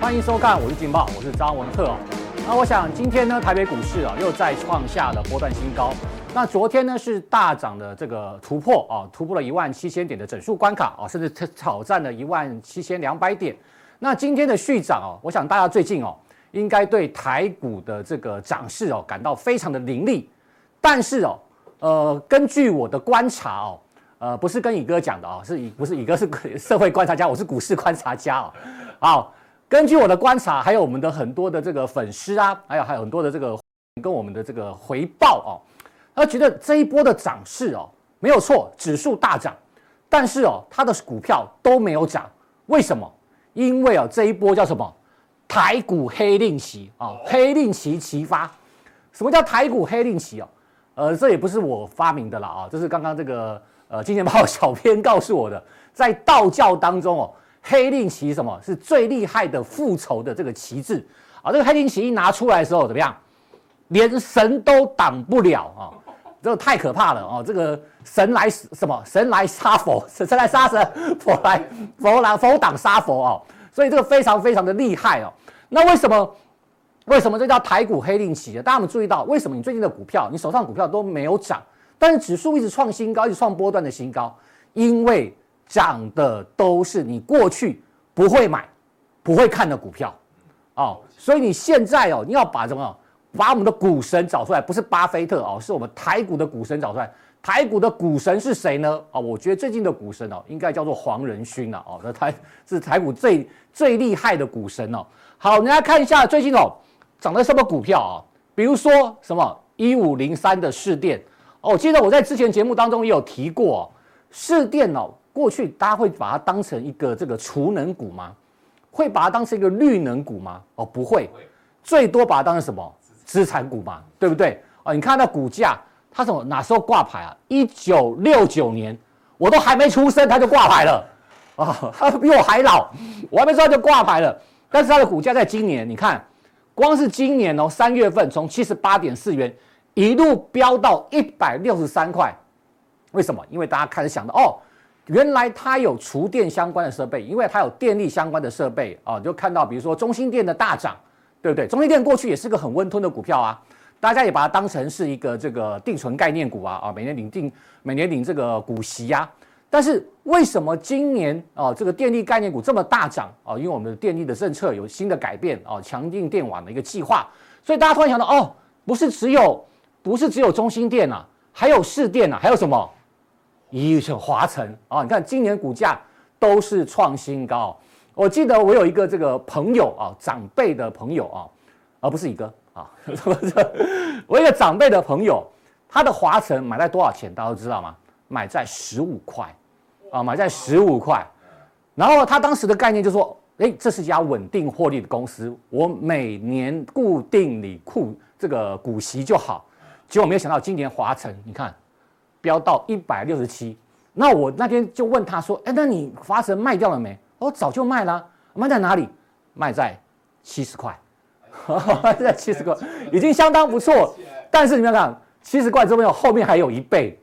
欢迎收看，我是劲爆，我是张文赫。那我想今天呢，台北股市啊又再创下了波段新高。那昨天呢是大涨的这个突破啊，突破了一万七千点的整数关卡啊，甚至挑战了一万七千两百点。那今天的续涨哦，我想大家最近哦应该对台股的这个涨势哦感到非常的凌厉。但是哦，呃，根据我的观察哦，呃，不是跟乙哥讲的哦，是乙不是乙哥是社会观察家，我是股市观察家哦，好。根据我的观察，还有我们的很多的这个粉丝啊，还有还有很多的这个跟我们的这个回报哦，他觉得这一波的涨势哦没有错，指数大涨，但是哦他的股票都没有涨，为什么？因为哦这一波叫什么？台股黑令旗啊，黑令旗齐发。什么叫台股黑令旗哦？呃，这也不是我发明的了啊，这是刚刚这个呃金钱豹小编告诉我的，在道教当中哦。黑令旗什么是最厉害的复仇的这个旗帜啊？这个黑令旗一拿出来的时候怎么样？连神都挡不了啊！这个太可怕了啊！这个神来什么？神来杀佛，神来杀神，佛来佛来佛挡杀佛啊！所以这个非常非常的厉害哦。那为什么为什么这叫台股黑令旗？大家有没有注意到，为什么你最近的股票，你手上股票都没有涨，但是指数一直创新高，一直创波段的新高？因为涨的都是你过去不会买、不会看的股票，哦，所以你现在哦，你要把什么？把我们的股神找出来，不是巴菲特哦，是我们台股的股神找出来。台股的股神是谁呢？哦，我觉得最近的股神哦，应该叫做黄仁勋了哦，那台是台股最最厉害的股神哦。好，你来看一下最近哦涨的什么股票啊？比如说什么一五零三的士电哦，我记得我在之前节目当中也有提过哦，士电哦。过去大家会把它当成一个这个储能股吗？会把它当成一个绿能股吗？哦，不会，最多把它当成什么资产股嘛，对不对？哦，你看那股价，它什么哪时候挂牌啊？一九六九年，我都还没出生，它就挂牌了啊！它比我还老，我还没出生就挂牌了。但是它的股价在今年，你看，光是今年哦，三月份从七十八点四元一路飙到一百六十三块，为什么？因为大家开始想到哦。原来它有厨电相关的设备，因为它有电力相关的设备啊，就看到比如说中兴电的大涨，对不对？中兴电过去也是个很温吞的股票啊，大家也把它当成是一个这个定存概念股啊啊，每年领定每年领这个股息呀、啊。但是为什么今年啊这个电力概念股这么大涨啊？因为我们的电力的政策有新的改变啊，强劲电网的一个计划，所以大家突然想到哦，不是只有不是只有中兴电啊，还有市电啊，还有什么？一是华城啊，你看今年股价都是创新高。我记得我有一个这个朋友啊，长辈的朋友啊，而不是一哥啊，我一个长辈的朋友，他的华城买在多少钱？大家都知道吗？买在十五块啊，买在十五块。然后他当时的概念就是说，诶，这是一家稳定获利的公司，我每年固定领库这个股息就好。结果没有想到今年华城，你看。飙到一百六十七，那我那天就问他说：“哎，那你华城卖掉了没？”哦，早就卖了，卖在哪里？卖在七十块，卖在七十块，已经相当不错。但是你们看，七十块之后后面还有一倍，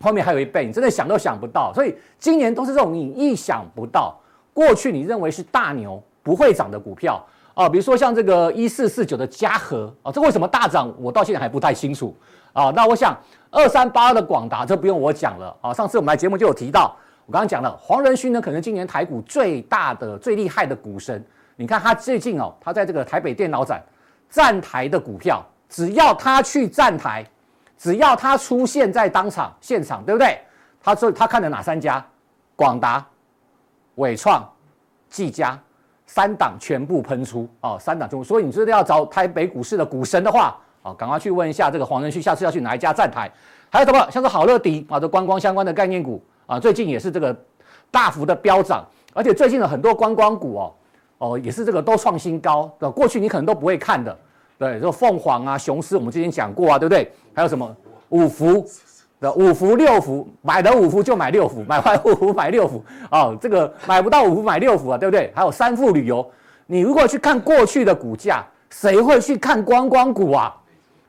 后面还有一倍，你真的想都想不到。所以今年都是这种你意想不到，过去你认为是大牛不会涨的股票啊，比如说像这个一四四九的嘉禾啊，这为什么大涨？我到现在还不太清楚啊。那我想。二三八二的广达，这不用我讲了啊！上次我们来节目就有提到，我刚刚讲了，黄仁勋呢，可能今年台股最大的、最厉害的股神。你看他最近哦，他在这个台北电脑展站台的股票，只要他去站台，只要他出现在当场现场，对不对？他说他看了哪三家？广达、伟创、技嘉三档全部喷出哦，三档全部。所以你真的要找台北股市的股神的话。啊，赶快去问一下这个黄仁旭，下次要去哪一家站台？还有什么？像是好乐迪啊，这观光相关的概念股啊，最近也是这个大幅的飙涨，而且最近的很多观光股哦，哦也是这个都创新高。过去你可能都不会看的，对，这个凤凰啊、雄狮，我们之前讲过啊，对不对？还有什么五福的五福六福，买的五福就买六福，买完五福买六福啊，这个买不到五福买六福啊，对不对？还有三富旅游，你如果去看过去的股价，谁会去看观光股啊？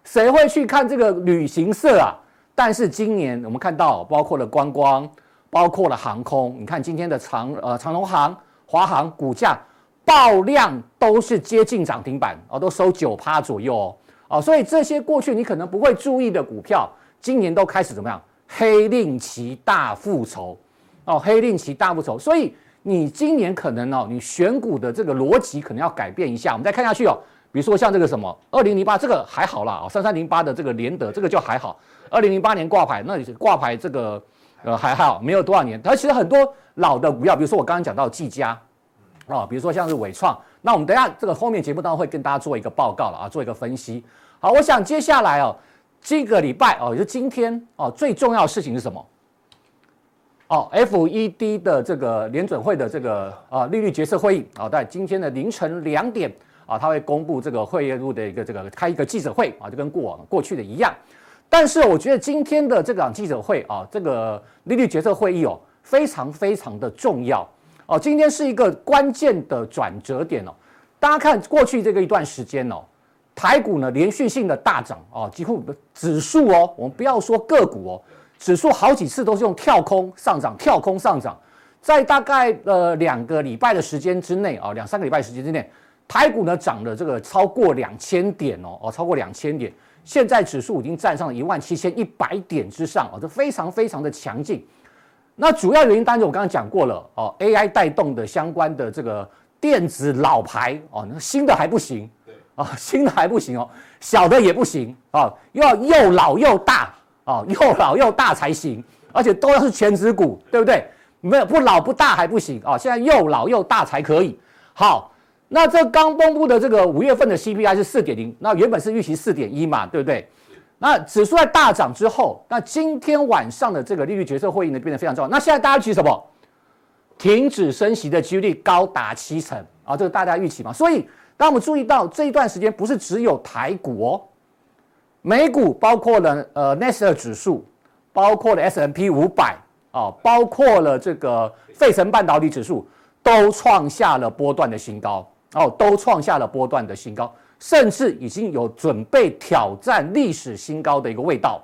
谁会去看这个旅行社啊？但是今年我们看到，包括了观光，包括了航空，你看今天的长呃长荣航、华航股价爆量都是接近涨停板哦，都收九趴左右哦，哦，所以这些过去你可能不会注意的股票。今年都开始怎么样？黑令旗大复仇哦，黑令旗大复仇，所以你今年可能哦，你选股的这个逻辑可能要改变一下。我们再看下去哦，比如说像这个什么二零零八这个还好啦，哦，三三零八的这个联德这个就还好。二零零八年挂牌，那挂牌这个呃还好，没有多少年。它其实很多老的股票，比如说我刚刚讲到技嘉啊，比如说像是纬创，那我们等下这个后面节目当中会跟大家做一个报告了啊，做一个分析。好，我想接下来哦。这个礼拜哦，也就是今天哦，最重要的事情是什么？哦，FED 的这个联准会的这个啊利率决策会议啊，在今天的凌晨两点啊，他会公布这个会议录的一个这个开一个记者会啊，就跟过往过去的一样。但是我觉得今天的这场记者会啊，这个利率决策会议哦，非常非常的重要哦，今天是一个关键的转折点哦。大家看过去这个一段时间哦。台股呢，连续性的大涨哦，几乎指数哦，我们不要说个股哦，指数好几次都是用跳空上涨，跳空上涨，在大概呃两个礼拜的时间之内啊，两三个礼拜时间之内，台股呢涨了这个超过两千点哦，哦超过两千点，现在指数已经站上了一万七千一百点之上哦，这非常非常的强劲。那主要原因当然我刚刚讲过了哦，AI 带动的相关的这个电子老牌哦，那新的还不行。啊，新的还不行哦，小的也不行啊，又要又老又大啊，又老又大才行，而且都要是全值股，对不对？没有不老不大还不行啊，现在又老又大才可以。好，那这刚公布的这个五月份的 CPI 是四点零，那原本是预期四点一嘛，对不对？那指数在大涨之后，那今天晚上的这个利率决策会议呢变得非常重要。那现在大家预期什么？停止升息的几率高达七成啊，这个大家预期嘛，所以。当我们注意到这一段时间，不是只有台股哦，美股包括了呃纳斯达克指数，包括了 S&P 五百啊，包括了这个费城半导体指数，都创下了波段的新高哦，都创下了波段的新高，甚至已经有准备挑战历史新高的一个味道。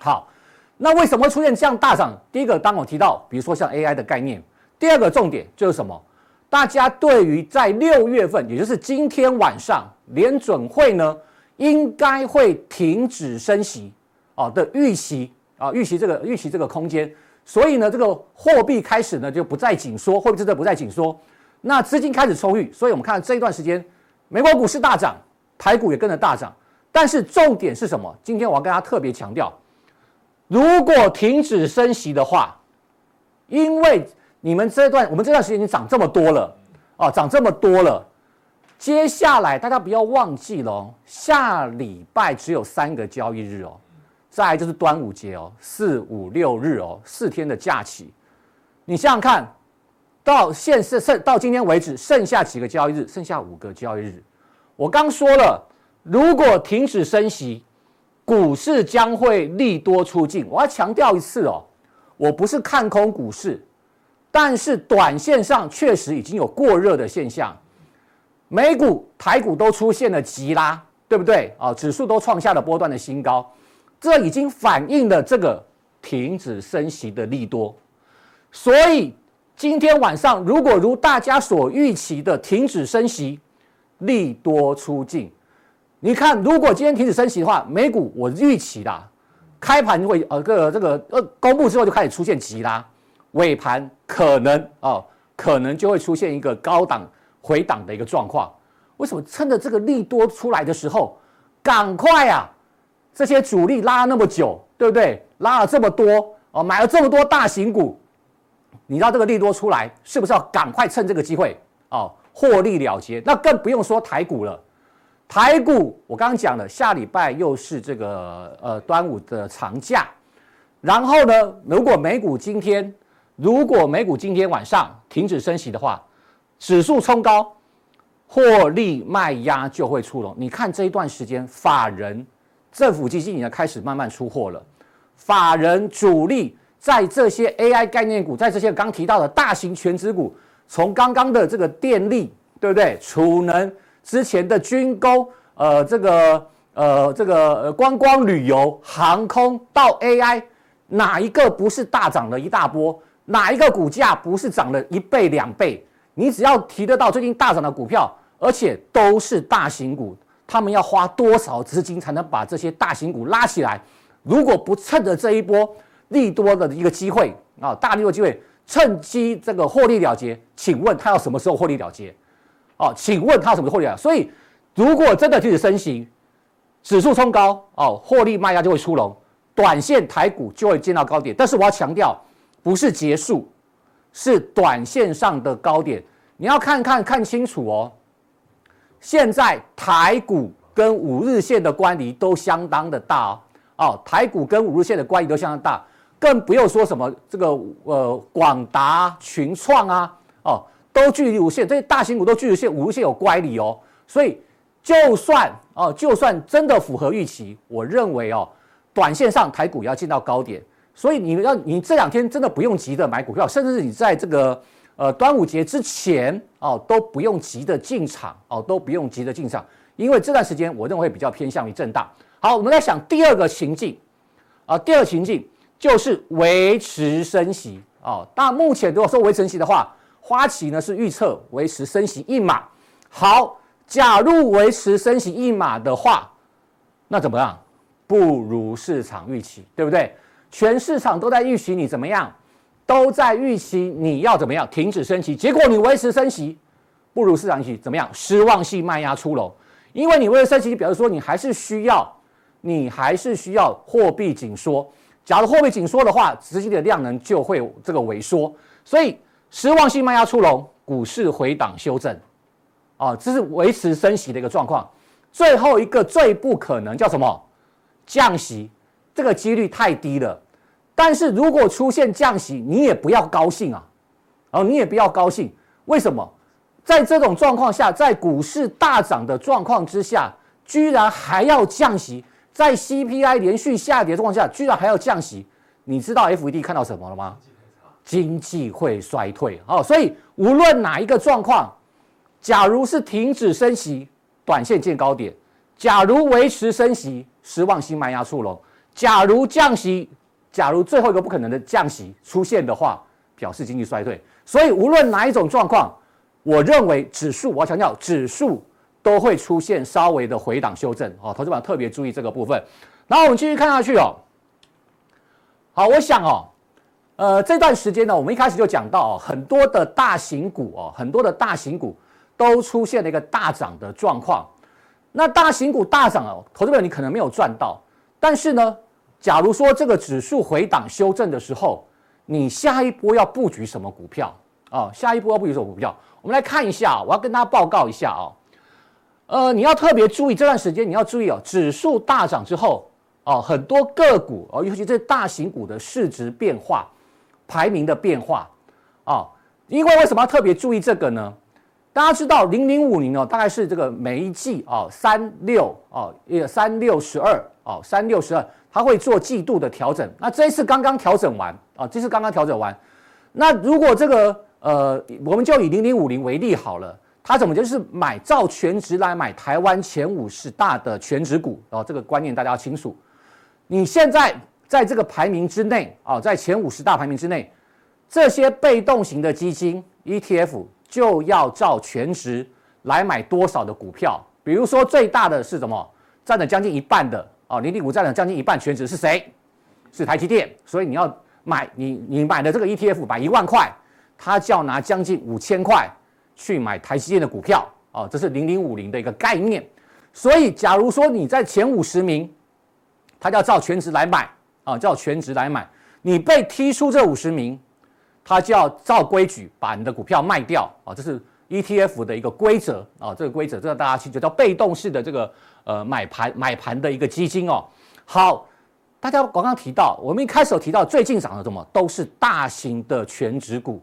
好，那为什么会出现这样大涨？第一个，当我提到，比如说像 AI 的概念；第二个重点就是什么？大家对于在六月份，也就是今天晚上，联准会呢应该会停止升息啊的预期啊，预期这个预期这个空间，所以呢，这个货币开始呢就不再紧缩，货币政策不再紧缩，那资金开始充裕，所以我们看这一段时间，美国股市大涨，台股也跟着大涨，但是重点是什么？今天我要跟大家特别强调，如果停止升息的话，因为你们这段，我们这段时间已经涨这么多了，啊，涨这么多了。接下来大家不要忘记了哦，下礼拜只有三个交易日哦，再来就是端午节哦，四五六日哦，四天的假期。你想想看，到现是剩到今天为止，剩下几个交易日？剩下五个交易日。我刚说了，如果停止升息，股市将会利多出尽。我要强调一次哦，我不是看空股市。但是短线上确实已经有过热的现象，美股、台股都出现了急拉，对不对啊？指数都创下了波段的新高，这已经反映了这个停止升息的利多。所以今天晚上如果如大家所预期的停止升息，利多出尽，你看如果今天停止升息的话，美股我预期啦，开盘会呃个这个呃公布之后就开始出现急拉。尾盘可能哦，可能就会出现一个高档回档的一个状况。为什么趁着这个利多出来的时候，赶快啊！这些主力拉了那么久，对不对？拉了这么多哦，买了这么多大型股，你知道这个利多出来，是不是要赶快趁这个机会哦获利了结？那更不用说台股了。台股我刚刚讲了，下礼拜又是这个呃端午的长假，然后呢，如果美股今天。如果美股今天晚上停止升息的话，指数冲高，获利卖压就会出笼。你看这一段时间，法人、政府基金已经开始慢慢出货了，法人主力在这些 AI 概念股，在这些刚提到的大型全值股，从刚刚的这个电力，对不对？储能之前的军工，呃，这个呃这个观光旅游、航空到 AI，哪一个不是大涨了一大波？哪一个股价不是涨了一倍两倍？你只要提得到最近大涨的股票，而且都是大型股，他们要花多少资金才能把这些大型股拉起来？如果不趁着这一波利多的一个机会啊，大利多机会，趁机这个获利了结，请问他要什么时候获利了结？哦，请问他要什么时候获利了结？所以，如果真的开始升息，指数冲高哦，获利卖压就会出笼，短线台股就会见到高点。但是我要强调。不是结束，是短线上的高点，你要看看看清楚哦。现在台股跟五日线的关系都相当的大哦，哦，台股跟五日线的关系都相当大，更不用说什么这个呃广达、群创啊，哦，都距离无限，这些大型股都距离线五日线有乖离哦，所以就算哦，就算真的符合预期，我认为哦，短线上台股要进到高点。所以你要你这两天真的不用急着买股票，甚至是你在这个呃端午节之前哦都不用急着进场哦都不用急着进场，因为这段时间我认为比较偏向于震荡。好，我们来想第二个情境啊，第二个情境就是维持升息哦。那目前如果说维持升息的话，花旗呢是预测维持升息一码。好，假如维持升息一码的话，那怎么样？不如市场预期，对不对？全市场都在预期你怎么样，都在预期你要怎么样停止升息，结果你维持升息，不如市场预期怎么样？失望性卖压出笼，因为你为了升息，表示说你还是需要，你还是需要货币紧缩。假如货币紧缩的话，资金的量能就会这个萎缩，所以失望性卖压出笼，股市回档修正，啊，这是维持升息的一个状况。最后一个最不可能叫什么？降息。这个几率太低了，但是如果出现降息，你也不要高兴啊，哦，你也不要高兴。为什么？在这种状况下，在股市大涨的状况之下，居然还要降息，在 CPI 连续下跌的状况下，居然还要降息，你知道 FED 看到什么了吗？经济会衰退。哦，所以无论哪一个状况，假如是停止升息，短线见高点；假如维持升息，失望性卖压出笼。假如降息，假如最后一个不可能的降息出现的话，表示经济衰退。所以无论哪一种状况，我认为指数，我要强调指数都会出现稍微的回档修正。哦，投资者特别注意这个部分。然后我们继续看下去哦。好，我想哦，呃，这段时间呢，我们一开始就讲到哦，很多的大型股哦，很多的大型股都出现了一个大涨的状况。那大型股大涨哦，投资者你可能没有赚到。但是呢，假如说这个指数回档修正的时候，你下一波要布局什么股票啊？下一波要布局什么股票？我们来看一下，我要跟大家报告一下啊。呃，你要特别注意这段时间，你要注意哦，指数大涨之后哦，很多个股哦，尤其这大型股的市值变化、排名的变化啊。因为为什么要特别注意这个呢？大家知道零零五零哦，大概是这个每一季哦三六哦，也三六十二。哦，三六十二，它会做季度的调整。那这一次刚刚调整完啊，这次刚刚调整完。那如果这个呃，我们就以零零五零为例好了，它怎么就是买照全值来买台湾前五十大的全值股哦，这个观念大家要清楚。你现在在这个排名之内啊，在前五十大排名之内，这些被动型的基金 ETF 就要照全值来买多少的股票？比如说最大的是什么？占了将近一半的。哦，零零五占了将近一半全值是谁？是台积电，所以你要买你你买的这个 ETF 买一万块，它就要拿将近五千块去买台积电的股票哦，这是零零五零的一个概念。所以，假如说你在前五十名，他就要照全值来买啊，照全值来买。你被踢出这五十名，他就要照规矩把你的股票卖掉啊，这是 ETF 的一个规则啊，这个规则这个大家清楚，叫被动式的这个。呃，买盘买盘的一个基金哦，好，大家刚刚提到，我们一开始提到最近涨的什么，都是大型的全值股，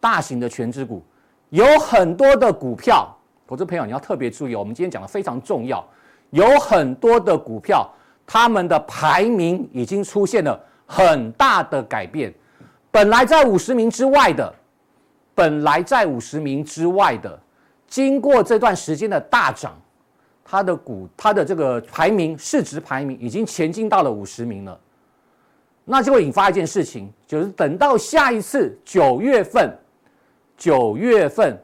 大型的全值股有很多的股票，投资朋友你要特别注意哦，我们今天讲的非常重要，有很多的股票他们的排名已经出现了很大的改变。本来在五十名之外的，本来在五十名之外的，经过这段时间的大涨，它的股它的这个排名市值排名已经前进到了五十名了。那就会引发一件事情，就是等到下一次九月份，九月份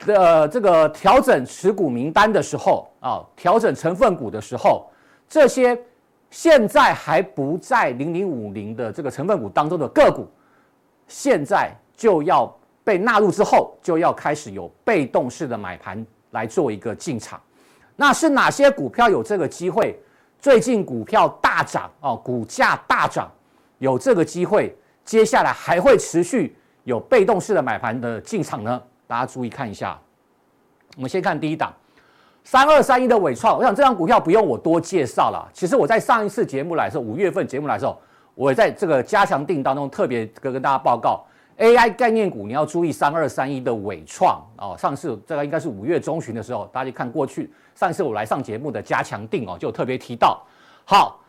的这个调整持股名单的时候啊，调整成分股的时候，这些现在还不在零零五零的这个成分股当中的个股，现在就要被纳入之后，就要开始有被动式的买盘来做一个进场。那是哪些股票有这个机会？最近股票大涨啊，股价大涨。有这个机会，接下来还会持续有被动式的买盘的进场呢？大家注意看一下。我们先看第一档，三二三一的纬创。我想这张股票不用我多介绍了。其实我在上一次节目来的时候，五月份节目来的时候，我也在这个加强定当中特别跟跟大家报告，AI 概念股你要注意三二三一的纬创哦。上次这个应该是五月中旬的时候，大家看过去上次我来上节目的加强定哦，就特别提到。好。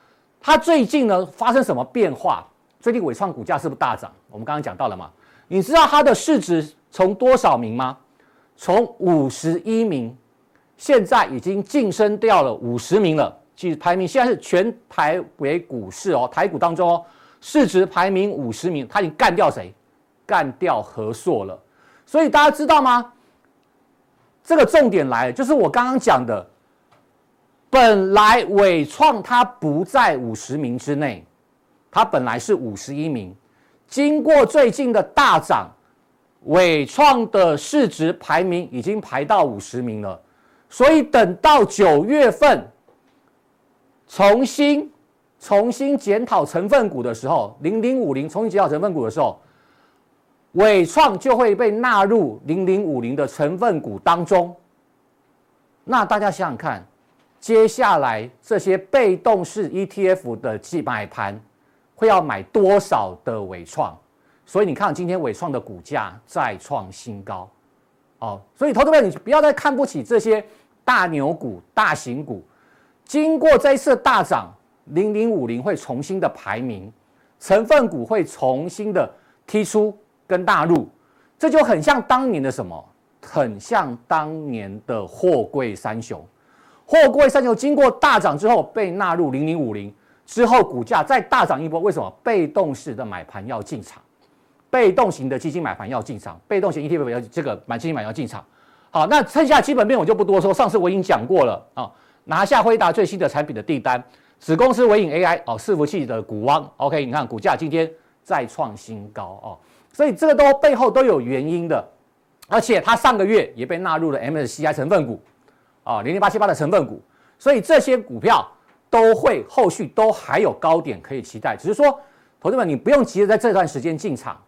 它最近呢发生什么变化？最近纬创股价是不是大涨？我们刚刚讲到了嘛？你知道它的市值从多少名吗？从五十一名，现在已经晋升掉了五十名了。其实排名现在是全台为股市哦，台股当中哦，市值排名五十名，它已经干掉谁？干掉和硕了。所以大家知道吗？这个重点来了，就是我刚刚讲的。本来伟创它不在五十名之内，它本来是五十一名，经过最近的大涨，伟创的市值排名已经排到五十名了。所以等到九月份重新重新检讨成分股的时候，零零五零重新检讨成分股的时候，伟创就会被纳入零零五零的成分股当中。那大家想想看。接下来这些被动式 ETF 的买盘会要买多少的纬创？所以你看今天纬创的股价再创新高，哦，所以投资者你不要再看不起这些大牛股、大型股。经过这一次大涨，零零五零会重新的排名，成分股会重新的踢出跟纳入，这就很像当年的什么？很像当年的货柜三雄。货柜三雄经过大涨之后被纳入零零五零之后，股价再大涨一波。为什么？被动式的买盘要进场，被动型的基金买盘要进场，被动型 ETF 要这个买基金买要进场。好，那剩下基本面我就不多说。上次我已经讲过了啊，拿下辉达最新的产品的订单，子公司微影 AI 哦，伺服器的股王。OK，你看股价今天再创新高哦，所以这个都背后都有原因的，而且它上个月也被纳入了 MSCI 成分股。啊，零零八七八的成分股，所以这些股票都会后续都还有高点可以期待。只是说，同志们你不用急着在这段时间进场，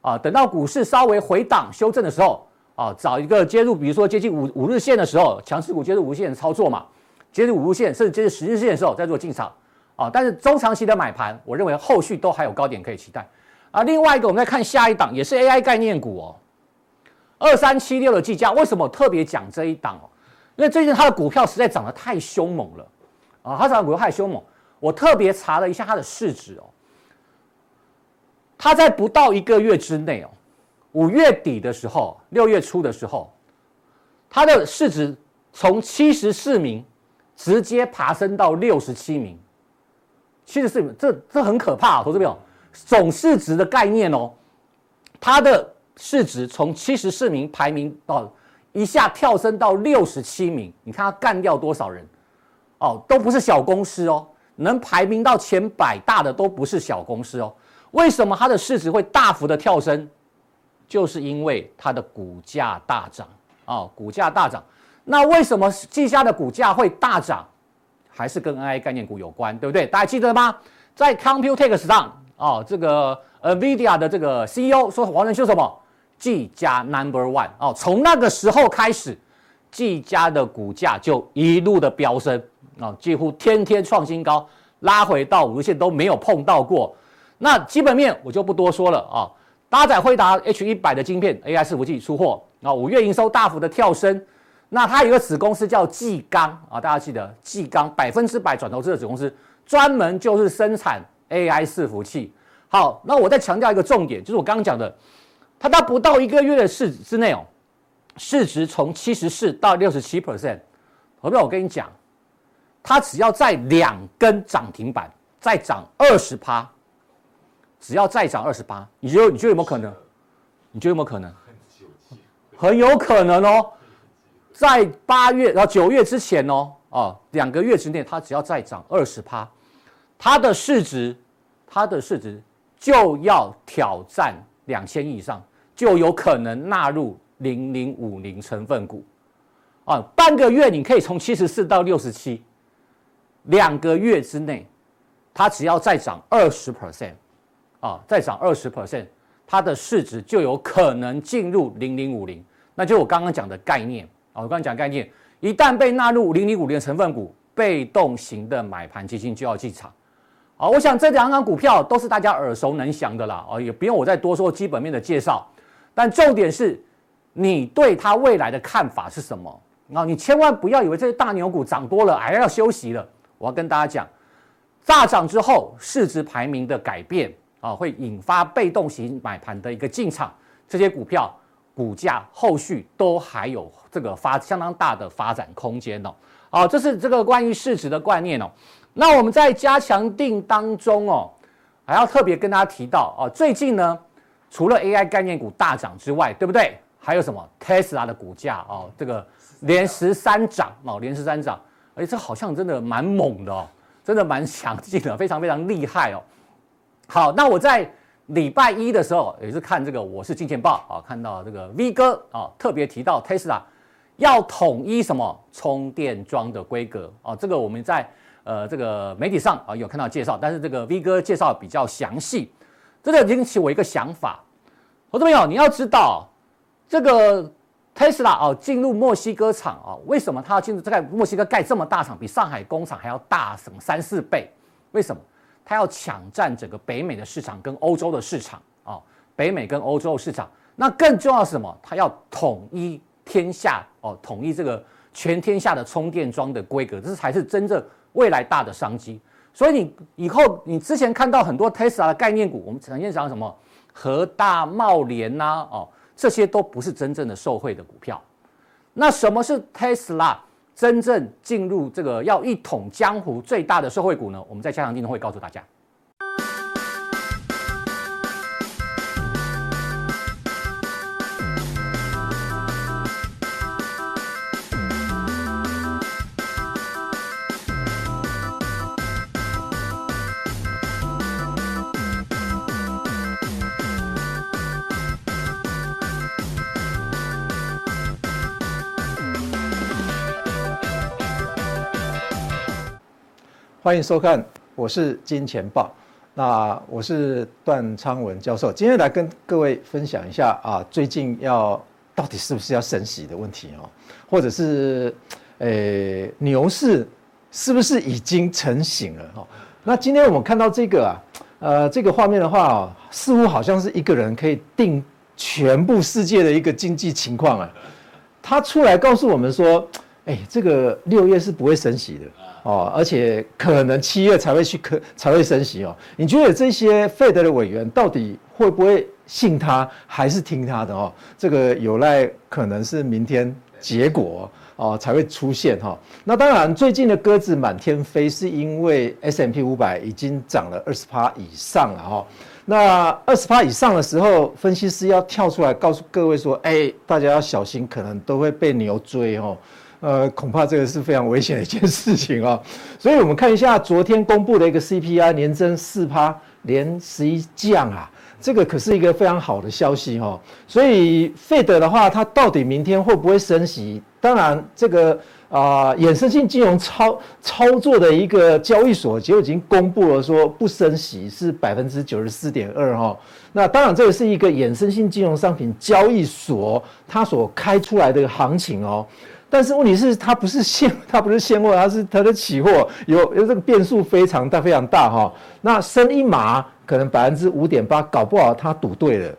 啊，等到股市稍微回档修正的时候，啊，找一个接入，比如说接近五五日线的时候，强势股接入五日线操作嘛，接入五日线甚至接入十日线的时候再做进场，啊，但是中长期的买盘，我认为后续都还有高点可以期待。啊，另外一个我们再看下一档，也是 AI 概念股哦，二三七六的技嘉，为什么特别讲这一档哦？因为最近它的股票实在涨得太凶猛了，啊，它涨的股票太凶猛。我特别查了一下它的市值哦，它在不到一个月之内哦，五月底的时候，六月初的时候，它的市值从七十四名直接爬升到六十七名，七十四名，这这很可怕啊，投资朋友，总市值的概念哦，它的市值从七十四名排名到。一下跳升到六十七名，你看他干掉多少人？哦，都不是小公司哦，能排名到前百大的都不是小公司哦。为什么它的市值会大幅的跳升？就是因为它的股价大涨啊，股价大涨。那为什么技嘉的股价会大涨？还是跟 AI 概念股有关，对不对？大家记得吗？在 Computex 上哦，这个 NVIDIA 的这个 CEO 说黄仁修什么？技嘉 Number One 哦，从那个时候开始，技嘉的股价就一路的飙升啊，几乎天天创新高，拉回到五日线都没有碰到过。那基本面我就不多说了啊，搭载惠达 H 一百的晶片 AI 伺服器出货啊，五月营收大幅的跳升。那它有个子公司叫技刚啊，大家记得技刚百分之百转投资的子公司，专门就是生产 AI 伺服器。好，那我再强调一个重点，就是我刚刚讲的，它到不到一个月的市之内哦，市值从七十四到六十七 percent。何不我跟你讲，它只要在两根涨停板再涨二十趴，只要再涨二十趴，你觉得你觉得有没有可能？你觉得有没有可能？很有可能哦，在八月然后九月之前哦，哦，两个月之内，它只要再涨二十趴，它的市值，它的市值就要挑战两千亿以上，就有可能纳入零零五零成分股，啊，半个月你可以从七十四到六十七，两个月之内，它只要再涨二十 percent，啊，再涨二十 percent，它的市值就有可能进入零零五零。那就我刚刚讲的概念啊，我刚刚讲概念，一旦被纳入零零五零的成分股，被动型的买盘基金就要进场。好，我想这两档股票都是大家耳熟能详的啦，哦，也不用我再多说基本面的介绍。但重点是，你对它未来的看法是什么？啊，你千万不要以为这些大牛股涨多了，哎，要休息了。我要跟大家讲，大涨之后市值排名的改变啊，会引发被动型买盘的一个进场，这些股票。股价后续都还有这个发相当大的发展空间哦。好，这是这个关于市值的观念哦。那我们在加强定当中哦，还要特别跟大家提到哦，最近呢，除了 AI 概念股大涨之外，对不对？还有什么 Tesla 的股价哦，这个连十三涨哦，连十三涨，哎，这好像真的蛮猛的哦，真的蛮强劲的，非常非常厉害哦。好，那我在。礼拜一的时候也是看这个，我是金钱报啊，看到这个 V 哥啊特别提到 Tesla 要统一什么充电桩的规格啊，这个我们在呃这个媒体上啊有看到介绍，但是这个 V 哥介绍比较详细，这个引起我一个想法，投资朋友你要知道这个 Tesla 啊进入墨西哥厂啊，为什么他要进入在墨西哥盖这么大厂，比上海工厂还要大什么三四倍？为什么？它要抢占整个北美的市场跟欧洲的市场啊，北美跟欧洲市场，那更重要是什么？它要统一天下哦，统一这个全天下的充电桩的规格，这才是真正未来大的商机。所以你以后你之前看到很多 Tesla 的概念股，我们呈现讲什么和大茂联呐，哦，这些都不是真正的受惠的股票。那什么是 Tesla？真正进入这个要一统江湖最大的受惠股呢？我们在加强听中会告诉大家。欢迎收看，我是金钱报，那我是段昌文教授，今天来跟各位分享一下啊，最近要到底是不是要升息的问题哦，或者是诶牛市是不是已经成型了哈？那今天我们看到这个啊，呃，这个画面的话啊，似乎好像是一个人可以定全部世界的一个经济情况啊，他出来告诉我们说，哎，这个六月是不会升息的。哦，而且可能七月才会去可才会升息哦。你觉得这些 Fed 的委员到底会不会信他，还是听他的哦？这个有赖可能是明天结果哦才会出现哈。那当然，最近的鸽子满天飞，是因为 S M P 五百已经涨了二十趴以上了哈。那二十趴以上的时候，分析师要跳出来告诉各位说：“哎，大家要小心，可能都会被牛追哦。”呃，恐怕这个是非常危险的一件事情啊，所以我们看一下昨天公布的一个 CPI 年增四趴，连十一降啊，这个可是一个非常好的消息哦。所以 Fed 的话，它到底明天会不会升息？当然，这个啊、衍生性金融操操作的一个交易所就已经公布了说不升息是百分之九十四点二哈。那当然，这个是一个衍生性金融商品交易所它所开出来的行情哦。但是问题是，它不是现，它不是现货，它是它的期货，有有这个变数非常大，非常大哈。那升一码可能百分之五点八，搞不好它赌对了。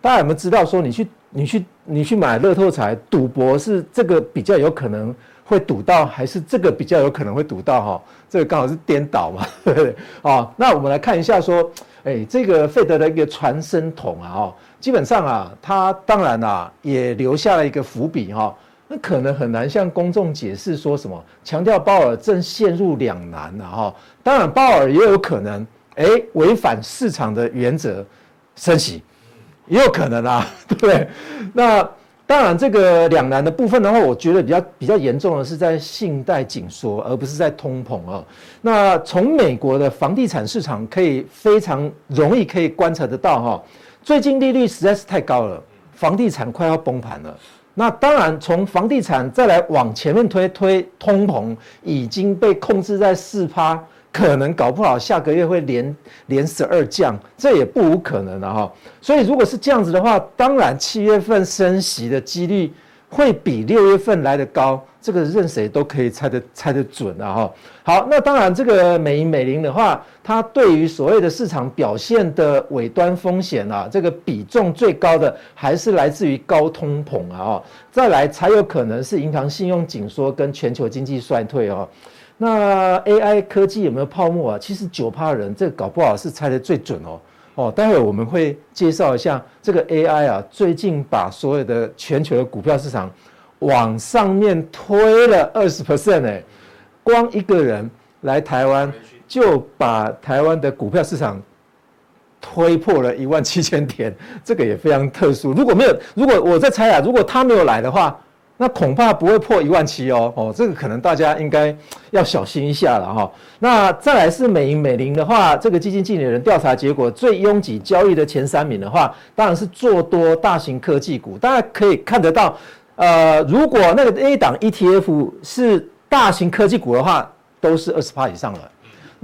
大家有没有知道说，你去你去你去买乐透彩，赌博是这个比较有可能会赌到，还是这个比较有可能会赌到哈？这个刚好是颠倒嘛，对不对？啊，那我们来看一下说，哎，这个费德的一个传声筒啊，哈，基本上啊，他当然啊也留下了一个伏笔哈，可能很难向公众解释说什么，强调鲍尔正陷入两难了哈。当然，鲍尔也有可能哎违反市场的原则升息，也有可能啊，对不对？那。当然，这个两难的部分的话，我觉得比较比较严重的是在信贷紧缩，而不是在通膨啊。那从美国的房地产市场可以非常容易可以观察得到哈，最近利率实在是太高了，房地产快要崩盘了。那当然，从房地产再来往前面推推通膨，已经被控制在四趴。可能搞不好下个月会连连十二降，这也不无可能的哈。所以如果是这样子的话，当然七月份升息的几率会比六月份来得高，这个任谁都可以猜得猜得准的哈。好，那当然这个美银美林的话，它对于所谓的市场表现的尾端风险啊，这个比重最高的还是来自于高通膨啊，再来才有可能是银行信用紧缩跟全球经济衰退哦。那 AI 科技有没有泡沫啊？其实九趴人，这个搞不好是猜得最准哦。哦，待会我们会介绍一下这个 AI 啊，最近把所有的全球的股票市场往上面推了二十 percent 哎，光一个人来台湾就把台湾的股票市场推破了一万七千点，这个也非常特殊。如果没有，如果我在猜啊，如果他没有来的话。那恐怕不会破一万七哦，哦，这个可能大家应该要小心一下了哈。那再来是美银美林的话，这个基金经理人调查结果，最拥挤交易的前三名的话，当然是做多大型科技股。大家可以看得到，呃，如果那个 A 档 ETF 是大型科技股的话，都是二十趴以上了。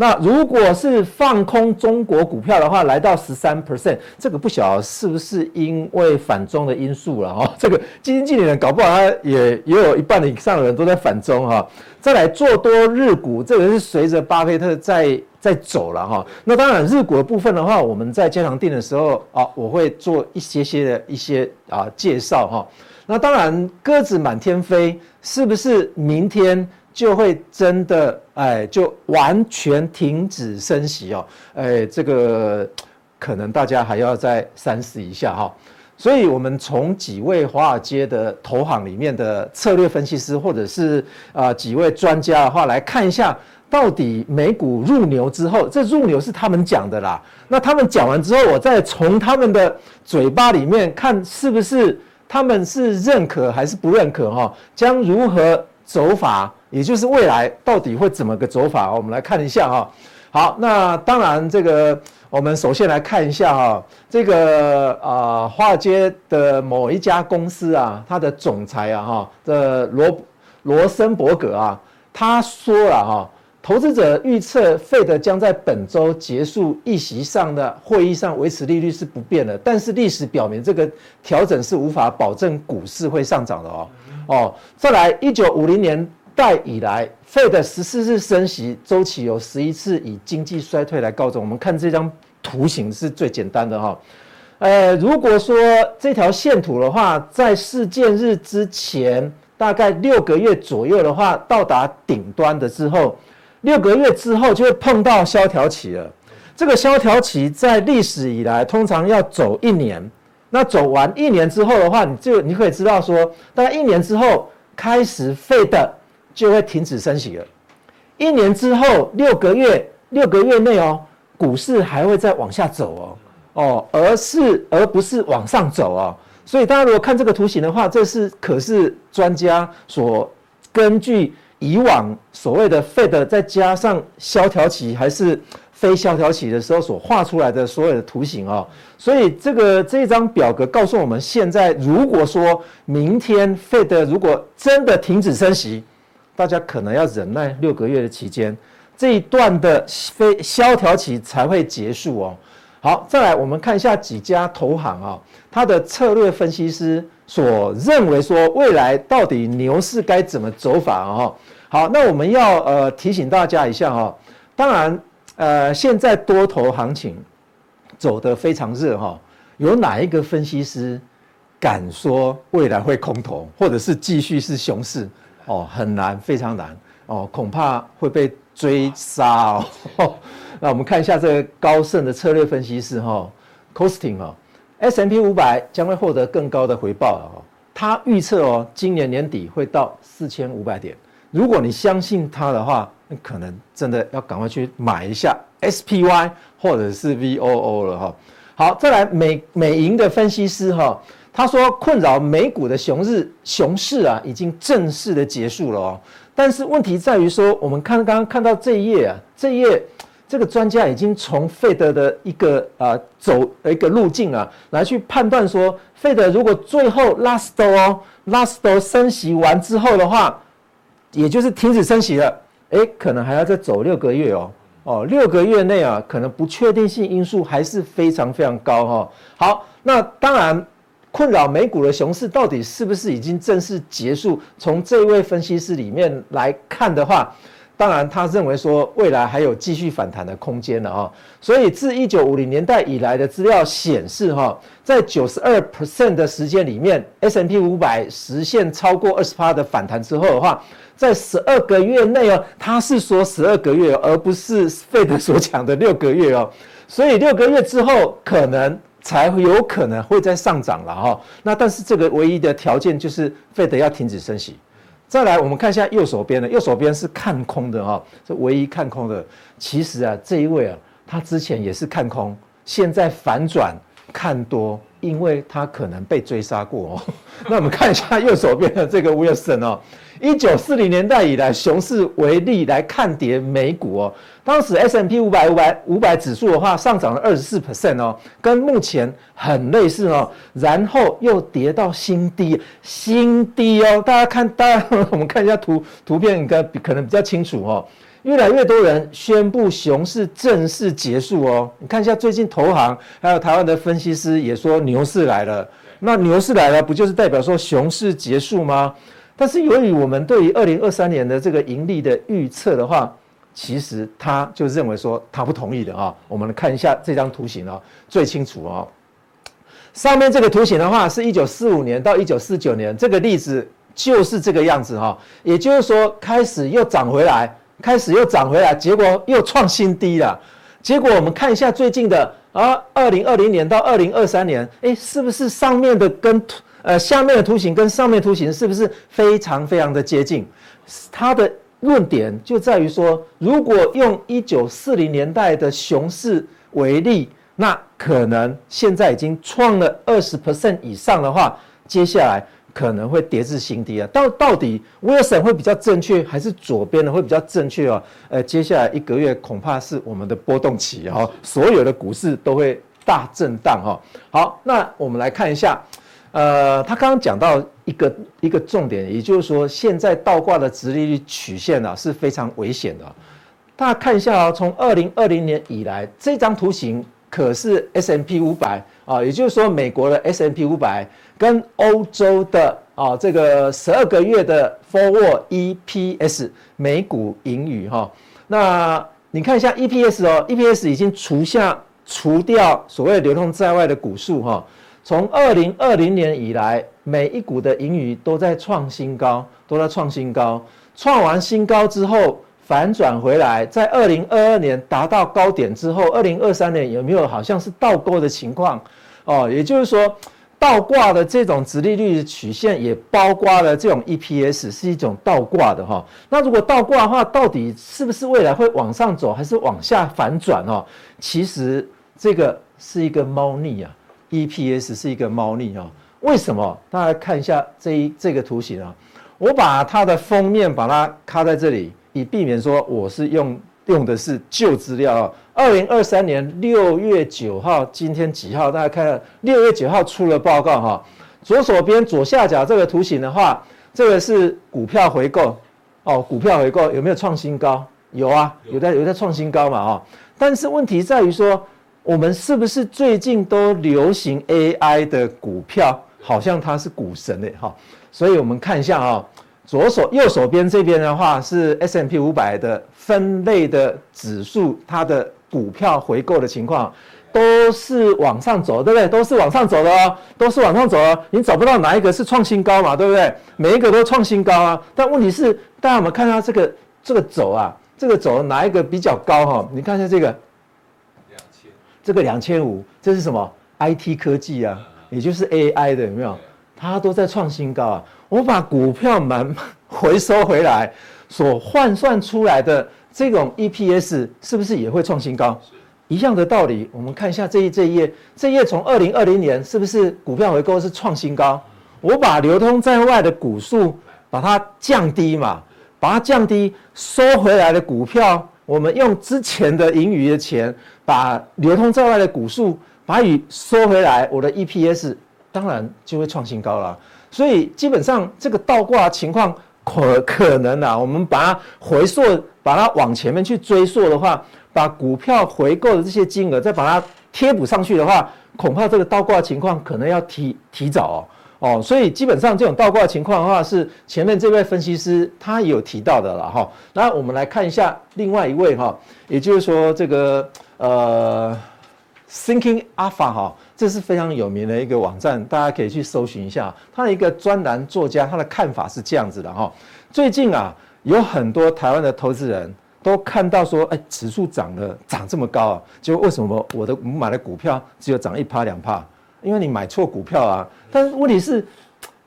那如果是放空中国股票的话，来到十三 percent，这个不晓得是不是因为反中的因素了哈？这个基金经理人搞不好他也也有一半以上的人都在反中哈。再来做多日股，这个是随着巴菲特在在走了哈。那当然日股的部分的话，我们在加强錠的时候啊，我会做一些些的一些啊介绍哈。那当然鸽子满天飞，是不是明天？就会真的哎，就完全停止升息哦，哎，这个可能大家还要再三思一下哈。所以，我们从几位华尔街的投行里面的策略分析师，或者是啊几位专家的话，来看一下，到底美股入牛之后，这入牛是他们讲的啦。那他们讲完之后，我再从他们的嘴巴里面看，是不是他们是认可还是不认可哈？将如何走法？也就是未来到底会怎么个走法？我们来看一下哈。好，那当然这个我们首先来看一下哈，这个啊华尔街的某一家公司啊，它的总裁啊哈这罗罗森伯格啊，他说了哈，投资者预测费德将在本周结束议席上的会议上维持利率是不变的，但是历史表明这个调整是无法保证股市会上涨的哦哦。再来，一九五零年代以来，Fed 十四次升息周期有十一次以经济衰退来告终。我们看这张图形是最简单的哈。呃，如果说这条线图的话，在事件日之前大概六个月左右的话，到达顶端的之后，六个月之后就会碰到萧条期了。这个萧条期在历史以来通常要走一年。那走完一年之后的话，你就你可以知道说，大概一年之后开始 Fed 就会停止升息了。一年之后，六个月，六个月内哦，股市还会再往下走哦，哦，而是而不是往上走哦。所以大家如果看这个图形的话，这是可是专家所根据以往所谓的 Fed 再加上萧条期还是非萧条期的时候所画出来的所有的图形哦。所以这个这张表格告诉我们，现在如果说明天 Fed 如果真的停止升息，大家可能要忍耐六个月的期间，这一段的非萧条期才会结束哦。好，再来我们看一下几家投行啊，它的策略分析师所认为说未来到底牛市该怎么走法啊？好，那我们要呃提醒大家一下哈，当然呃现在多头行情走得非常热哈，有哪一个分析师敢说未来会空头，或者是继续是熊市？哦，很难，非常难哦，恐怕会被追杀哦。那我们看一下这个高盛的策略分析师哈、哦、Costin 哦，S&P 五百将会获得更高的回报哦。他预测哦，今年年底会到四千五百点。如果你相信他的话，可能真的要赶快去买一下 SPY 或者是 VOO 了哈、好，再来美美银的分析师哈、他说困扰美股的熊日熊市啊，已经正式的结束了哦。但是问题在于说，我们看刚刚看到这一页啊，这一页这个专家已经从费德的一个啊、呃、走一个路径啊，来去判断说费德如果最后 last 哦 last 升息完之后的话，也就是停止升息了，诶，可能还要再走六个月哦。哦，六个月内啊，可能不确定性因素还是非常非常高哈、好，那当然，困扰美股的熊市到底是不是已经正式结束？从这位分析师里面来看的话，当然他认为说未来还有继续反弹的空间了啊、哦。所以自一九五零年代以来的资料显示哈、在九十二 percent 的时间里面，S&P 五百实现超过二十趴的反弹之后的话。在十二个月内哦，他是说十二个月，而不是费德所讲的六个月哦，所以六个月之后可能才有可能会再上涨了哈。那但是这个唯一的条件就是费德要停止升息。再来，我们看一下右手边的，右手边是看空的哈，这唯一看空的。其实啊，这一位啊，他之前也是看空，现在反转看多。因为他可能被追杀过哦。那我们看一下右手边的这个 Wilson 哦，一九四零年代以来熊市为例来看跌美股哦。当时 S&P 五百五百五百指数的话上涨了二十四 percent 哦，跟目前很类似哦。然后又跌到新低，新低哦。大家看，大家 我们看一下图图片，应该可能比较清楚哦。越来越多人宣布熊市正式结束哦。你看一下最近投行还有台湾的分析师也说牛市来了。那牛市来了，不就是代表说熊市结束吗？但是由于我们对于二零二三年的这个盈利的预测的话，其实他就认为说他不同意的啊。我们看一下这张图形哦，最清楚哦。上面这个图形的话是一九四五年到一九四九年，这个例子就是这个样子哈。也就是说开始又涨回来。开始又涨回来，结果又创新低了。结果我们看一下最近的啊，二零二零年到二零二三年，诶，是不是上面的跟图呃下面的图形跟上面图形是不是非常非常的接近？它的论点就在于说，如果用一九四零年代的熊市为例，那可能现在已经创了二十 percent 以上的话，接下来。可能会跌至新低啊！到到底 Wilson 会比较正确，还是左边的会比较正确哦？呃，接下来一个月恐怕是我们的波动期哈，所有的股市都会大震荡哈。好，那我们来看一下，呃，他刚刚讲到一个一个重点，也就是说，现在倒挂的殖利率曲线啊是非常危险的。大家看一下啊，从二零二零年以来，这张图形可是 S M P 五百啊，也就是说，美国的 S M P 五百。跟欧洲的啊这个十二个月的 forward EPS 每股盈余哈，那你看一下 EPS 哦，EPS 已经除下除掉所谓流通在外的股数哈，从二零二零年以来，每一股的盈余都在创新高，都在创新高，创完新高之后反转回来，在二零二二年达到高点之后，二零二三年有没有好像是倒钩的情况哦？也就是说。倒挂的这种殖利率曲线也包括了这种 EPS 是一种倒挂的哈。那如果倒挂的话，到底是不是未来会往上走，还是往下反转哦？其实这个是一个猫腻啊，EPS 是一个猫腻啊。为什么？大家看一下这一这个图形啊，我把它的封面把它卡在这里，以避免说我是用用的是旧资料啊。二零二三年六月九号，今天几号？大家看看，六月九号出了报告哈。左手边左下角这个图形的话，这个是股票回购哦。股票回购有没有创新高？有啊，有在有在创新高嘛啊。但是问题在于说，我们是不是最近都流行 AI 的股票？好像它是股神诶哈。所以我们看一下啊，左手右手边这边的话是 S M P 五百的分类的指数，它的。股票回购的情况，都是往上走，对不对？都是往上走的哦，都是往上走哦。你找不到哪一个是创新高嘛，对不对？每一个都创新高啊。但问题是，大家有没有看到这个这个走啊？这个走哪一个比较高哈？你看一下这个，两千，这个两千五，这是什么？IT 科技啊，也就是 AI 的，有没有？它都在创新高啊。我把股票满 回收回来，所换算出来的这种 EPS 是不是也会创新高？一样的道理，我们看一下这一这一页，这一页从二零二零年是不是股票回购是创新高？我把流通在外的股数把它降低嘛，把它降低，收回来的股票，我们用之前的盈余的钱，把流通在外的股数把它收回来，我的 EPS 当然就会创新高了。所以基本上这个倒挂情况可可能啊，我们把它回溯，把它往前面去追溯的话。把股票回购的这些金额再把它贴补上去的话，恐怕这个倒挂情况可能要提提早哦哦，所以基本上这种倒挂情况的话，是前面这位分析师他有提到的了哈。那我们来看一下另外一位哈，也就是说这个呃，Thinking Alpha 哈，这是非常有名的一个网站，大家可以去搜寻一下。他的一个专栏作家他的看法是这样子的哈，最近啊有很多台湾的投资人。都看到说，哎，指数涨了，涨这么高啊，就为什么我的我买的股票只有涨一趴两趴？因为你买错股票啊。但是问题是，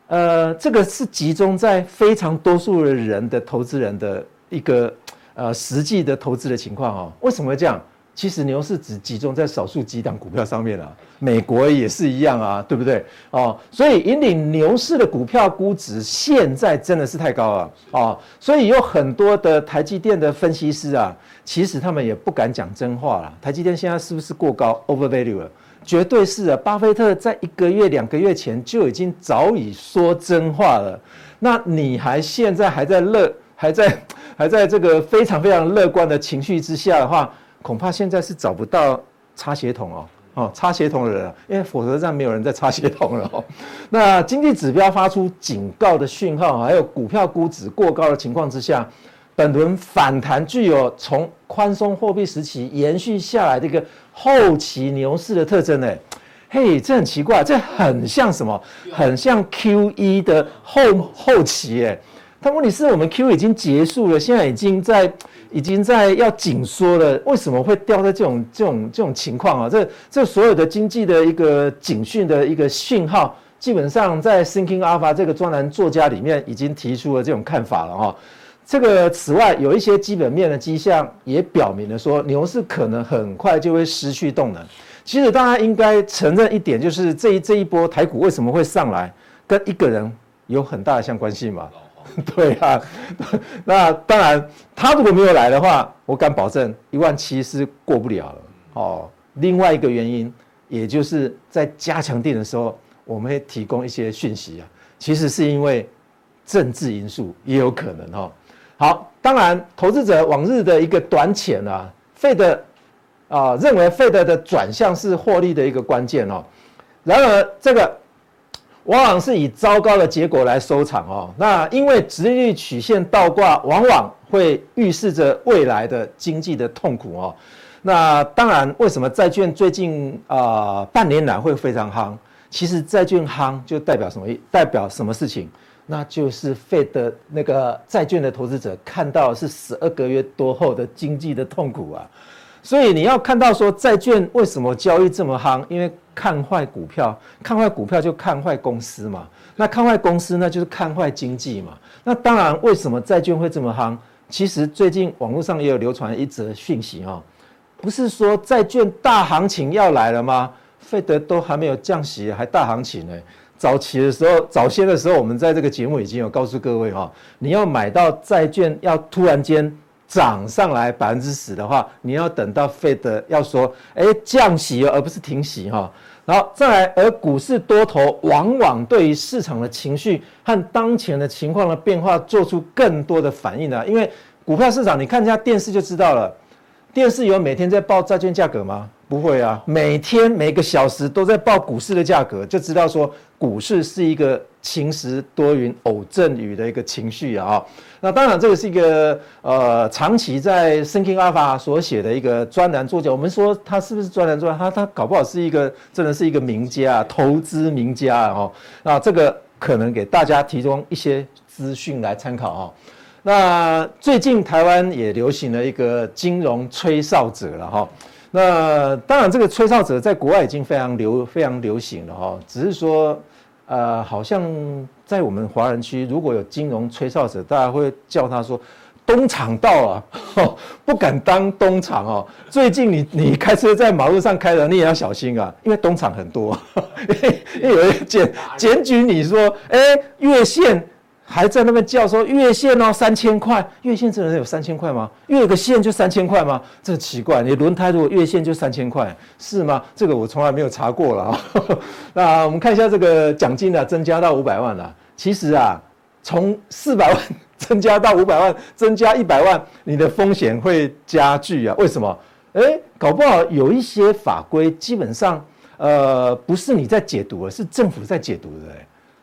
呃，这个是集中在非常多数的人的投资人的一个呃实际的投资的情况哦。为什么会这样？其实牛市只集中在少数几档股票上面了，美国也是一样啊，对不对？哦，所以引领牛市的股票估值现在真的是太高了哦，所以有很多的台积电的分析师啊，其实他们也不敢讲真话了。台积电现在是不是过高，overvalue 了？绝对是啊，巴菲特在一个月、两个月前就已经早已说真话了。那你还现在还在乐，还在还在这个非常非常乐观的情绪之下的话，恐怕现在是找不到插血统哦，哦，插血统的人，因为火车站没有人在插血统了哦。那经济指标发出警告的讯号，还有股票估值过高的情况之下，本轮反弹具有从宽松货币时期延续下来的一个后期牛市的特征呢。嘿，这很奇怪，这很像什么？很像 QE 的后后期哎。但问题是我们 Q 已经结束了，现在已经在。已经在要紧缩了，为什么会掉在这种这种这种情况啊？这这所有的经济的一个警讯的一个讯号，基本上在 Thinking Alpha 这个专栏作家里面已经提出了这种看法了哈。这个此外有一些基本面的迹象也表明了说，牛市可能很快就会失去动能。其实大家应该承认一点，就是这一这一波台股为什么会上来，跟一个人有很大的相关性嘛。对啊，那当然，他如果没有来的话，我敢保证一万七是过不了了哦。另外一个原因，也就是在加强錠的时候，我们会提供一些讯息啊，其实是因为政治因素也有可能哦。好，当然，投资者往日的一个短浅啊，Fed 啊认为 Fed 的转向是获利的一个关键哦。然而这个。往往是以糟糕的结果来收场哦。那因为殖利率曲线倒挂，往往会预示着未来的经济的痛苦哦。那当然，为什么债券最近啊、半年来会非常夯？其实债券夯就代表什么？代表什么事情？那就是费的那个债券的投资者看到是十二个月多后的经济的痛苦啊。所以你要看到说债券为什么交易这么夯？因为看坏股票，看坏股票就看坏公司嘛。那看坏公司呢，就是看坏经济嘛。那当然，为什么债券会这么夯？其实最近网络上也有流传一则讯息哈，不是说债券大行情要来了吗？费德都还没有降息，还大行情呢。早期的时候，早些的时候，我们在这个节目已经有告诉各位哈，你要买到债券，要突然间。涨上来百分之十的话，你要等到 Fed 要说，哎，降息而不是停息哈。然后再来，而股市多头往往对于市场的情绪和当前的情况的变化做出更多的反应呢。因为股票市场，你看一下电视就知道了，电视有每天在报债券价格吗？不会啊，每天每个小时都在报股市的价格，就知道说股市是一个晴时多云偶阵雨的一个情绪啊。那当然，这个是一个呃长期在 Thinking Alpha 所写的一个专栏作家。我们说他是不是专栏作家？他他搞不好是一个真的是一个名家啊，投资名家啊。那这个可能给大家提供一些资讯来参考啊。那最近台湾也流行了一个金融吹哨者了哈。那当然，这个吹哨者在国外已经非常流、非常流行了哈。只是说，呃，好像在我们华人区，如果有金融吹哨者，大家会叫他说“东厂到了”，不敢当东厂哦。最近你你开车在马路上开的，你也要小心啊，因为东厂很多，因为有人检检举你说，哎，月线。还在那边叫说月线哦三千块，月线真的有三千块吗？月个线就三千块吗？这奇怪，你轮胎如果月线就三千块是吗？这个我从来没有查过了啊。那我们看一下这个奖金啊，增加到五百万了。其实啊，从四百万 增加到五百万，增加一百万，你的风险会加剧啊？为什么？诶，搞不好有一些法规基本上呃不是你在解读了，是政府在解读的。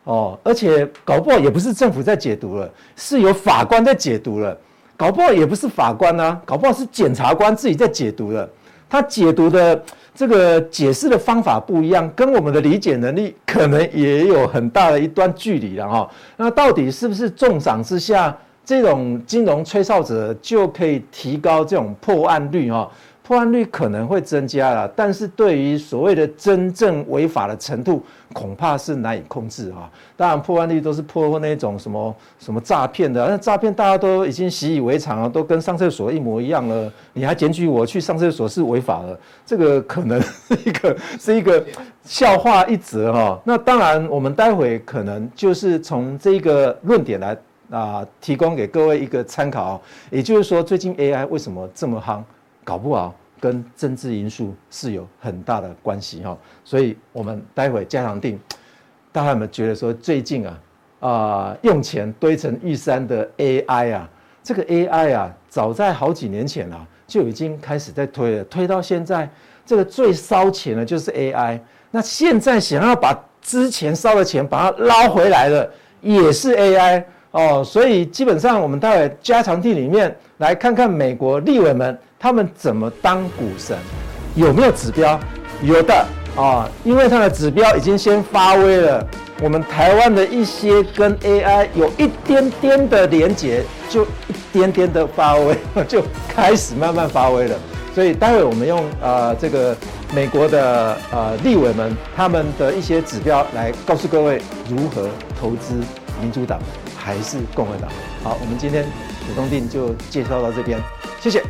哦，而且搞不好也不是政府在解读了，是有法官在解读了。搞不好也不是法官啊，搞不好是检察官自己在解读了。他解读的这个解释的方法不一样，跟我们的理解能力可能也有很大的一段距离了哈。那到底是不是重赏之下，这种金融吹哨者就可以提高这种破案率哈？破案率可能会增加了，但是对于所谓的真正违法的程度，恐怕是难以控制啊。当然，破案率都是破那种什么什么诈骗的，那诈骗大家都已经习以为常了，都跟上厕所一模一样了。你还检举我去上厕所是违法的，这个可能是一个是一个笑话一则哈。那当然，我们待会可能就是从这个论点来啊，提供给各位一个参考。也就是说，最近 AI 为什么这么夯？搞不好。跟政治因素是有很大的关系哈，所以我们待会加强定，大家有没有觉得说最近啊啊用钱堆成玉山的 AI 啊，这个 AI 啊，早在好几年前啊就已经开始在推了，推到现在，这个最烧钱的就是 AI，那现在想要把之前烧的钱把它捞回来的也是 AI 哦，所以基本上我们待会加强錠里面来看看美国立委们。他们怎么当股神？有没有指标？有的啊，因为它的指标已经先发威了。我们台湾的一些跟 AI 有一点点的连结，就一点点的发威，就开始慢慢发威了。所以待会我们用呃这个美国的呃立委们他们的一些指标来告诉各位如何投资民主党还是共和党。好，我们今天主动定就介绍到这边，谢谢。